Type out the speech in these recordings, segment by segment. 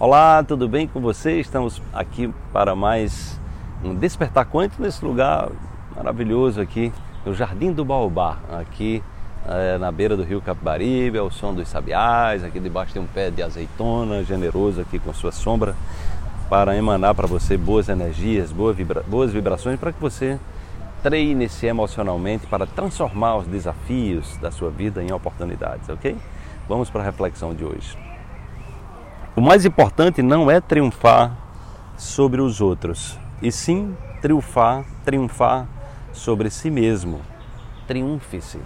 Olá, tudo bem com você? Estamos aqui para mais um Despertar Quântico nesse lugar maravilhoso aqui, no Jardim do Baobá, aqui é, na beira do rio Capibaribe, ao som dos sabiás, aqui debaixo tem um pé de azeitona generoso aqui com sua sombra para emanar para você boas energias, boas, vibra boas vibrações para que você treine-se emocionalmente para transformar os desafios da sua vida em oportunidades, ok? Vamos para a reflexão de hoje. O mais importante não é triunfar sobre os outros, e sim triunfar, triunfar sobre si mesmo. Triunfe-se.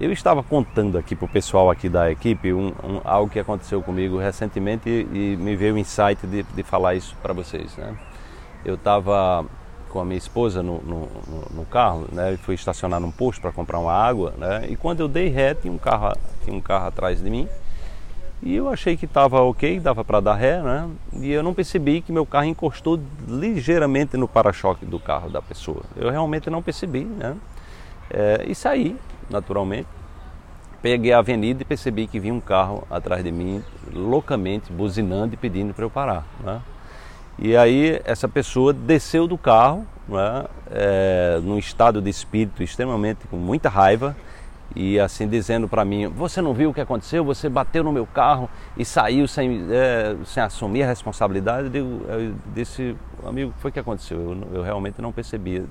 Eu estava contando aqui para o pessoal aqui da equipe um, um, algo que aconteceu comigo recentemente e, e me veio o insight de, de falar isso para vocês. Né? Eu estava com a minha esposa no, no, no carro, né? Fui estacionar num posto para comprar uma água, né? E quando eu dei ré, tinha um carro, tinha um carro atrás de mim e eu achei que estava ok, dava para dar ré, né? E eu não percebi que meu carro encostou ligeiramente no para-choque do carro da pessoa. Eu realmente não percebi, né? É, e saí, naturalmente. Peguei a avenida e percebi que vinha um carro atrás de mim, loucamente, buzinando e pedindo para eu parar. Né? E aí essa pessoa desceu do carro, né? É, num estado de espírito extremamente com muita raiva, e assim dizendo para mim: Você não viu o que aconteceu? Você bateu no meu carro e saiu sem, é, sem assumir a responsabilidade. Eu, eu disse: Amigo, o que foi que aconteceu? Eu, eu realmente não percebi.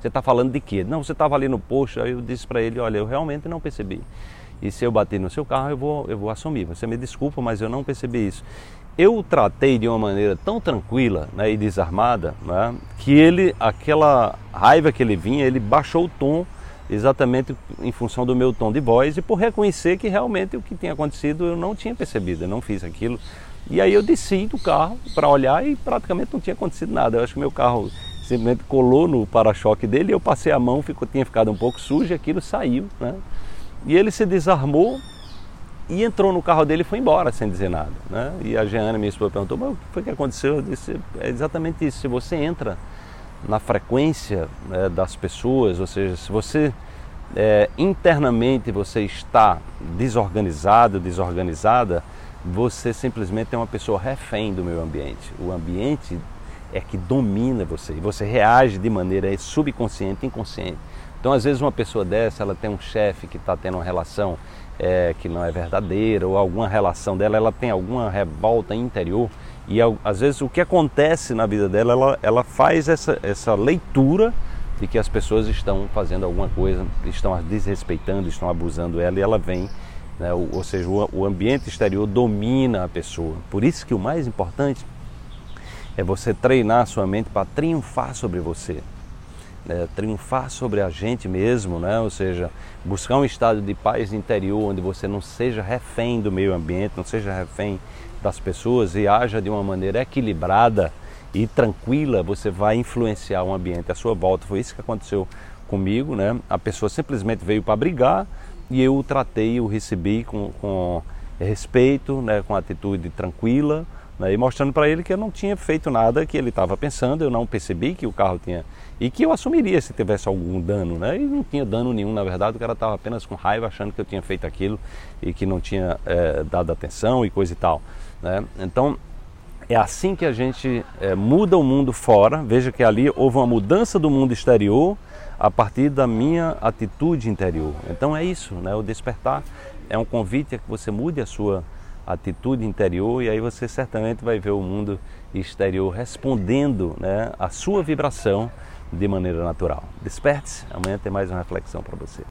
Você está falando de quê? Não, você estava ali no posto. Aí eu disse para ele: Olha, eu realmente não percebi. E se eu bater no seu carro, eu vou, eu vou assumir. Você me desculpa, mas eu não percebi isso. Eu o tratei de uma maneira tão tranquila né, e desarmada né, que ele, aquela raiva que ele vinha, ele baixou o tom exatamente em função do meu tom de voz e por reconhecer que realmente o que tinha acontecido eu não tinha percebido, eu não fiz aquilo. E aí eu desci do carro para olhar e praticamente não tinha acontecido nada. Eu acho que meu carro simplesmente colou no para-choque dele, eu passei a mão, ficou, tinha ficado um pouco sujo, aquilo saiu, né? E ele se desarmou e entrou no carro dele e foi embora sem dizer nada, né? E a Jeana, minha esposa, perguntou, mas o que foi que aconteceu? Eu disse, é exatamente isso, se você entra na frequência né, das pessoas, ou seja, se você é, internamente você está desorganizado, desorganizada, você simplesmente é uma pessoa refém do meio ambiente. O ambiente é que domina você e você reage de maneira subconsciente, inconsciente. Então, às vezes, uma pessoa dessa, ela tem um chefe que está tendo uma relação é, que não é verdadeira ou alguma relação dela, ela tem alguma revolta interior e às vezes o que acontece na vida dela, ela, ela faz essa, essa leitura de que as pessoas estão fazendo alguma coisa, estão a desrespeitando, estão abusando ela e ela vem, né, ou, ou, seja, o, o ambiente exterior domina a pessoa. Por isso que o mais importante é você treinar a sua mente para triunfar sobre você. Né, triunfar sobre a gente mesmo, né? ou seja, buscar um estado de paz interior onde você não seja refém do meio ambiente, não seja refém das pessoas e haja de uma maneira equilibrada e tranquila, você vai influenciar o ambiente à sua volta. Foi isso que aconteceu comigo, né? A pessoa simplesmente veio para brigar e eu o tratei, o recebi com, com respeito, né? com atitude tranquila, né? e mostrando para ele que eu não tinha feito nada que ele estava pensando, eu não percebi que o carro tinha e que eu assumiria se tivesse algum dano, né? E não tinha dano nenhum, na verdade, o cara estava apenas com raiva, achando que eu tinha feito aquilo e que não tinha é, dado atenção e coisa e tal. Né? Então, é assim que a gente é, muda o mundo fora. Veja que ali houve uma mudança do mundo exterior a partir da minha atitude interior. Então é isso, né? O despertar é um convite a que você mude a sua atitude interior e aí você certamente vai ver o mundo exterior respondendo né, a sua vibração de maneira natural. Desperte-se, amanhã tem mais uma reflexão para você.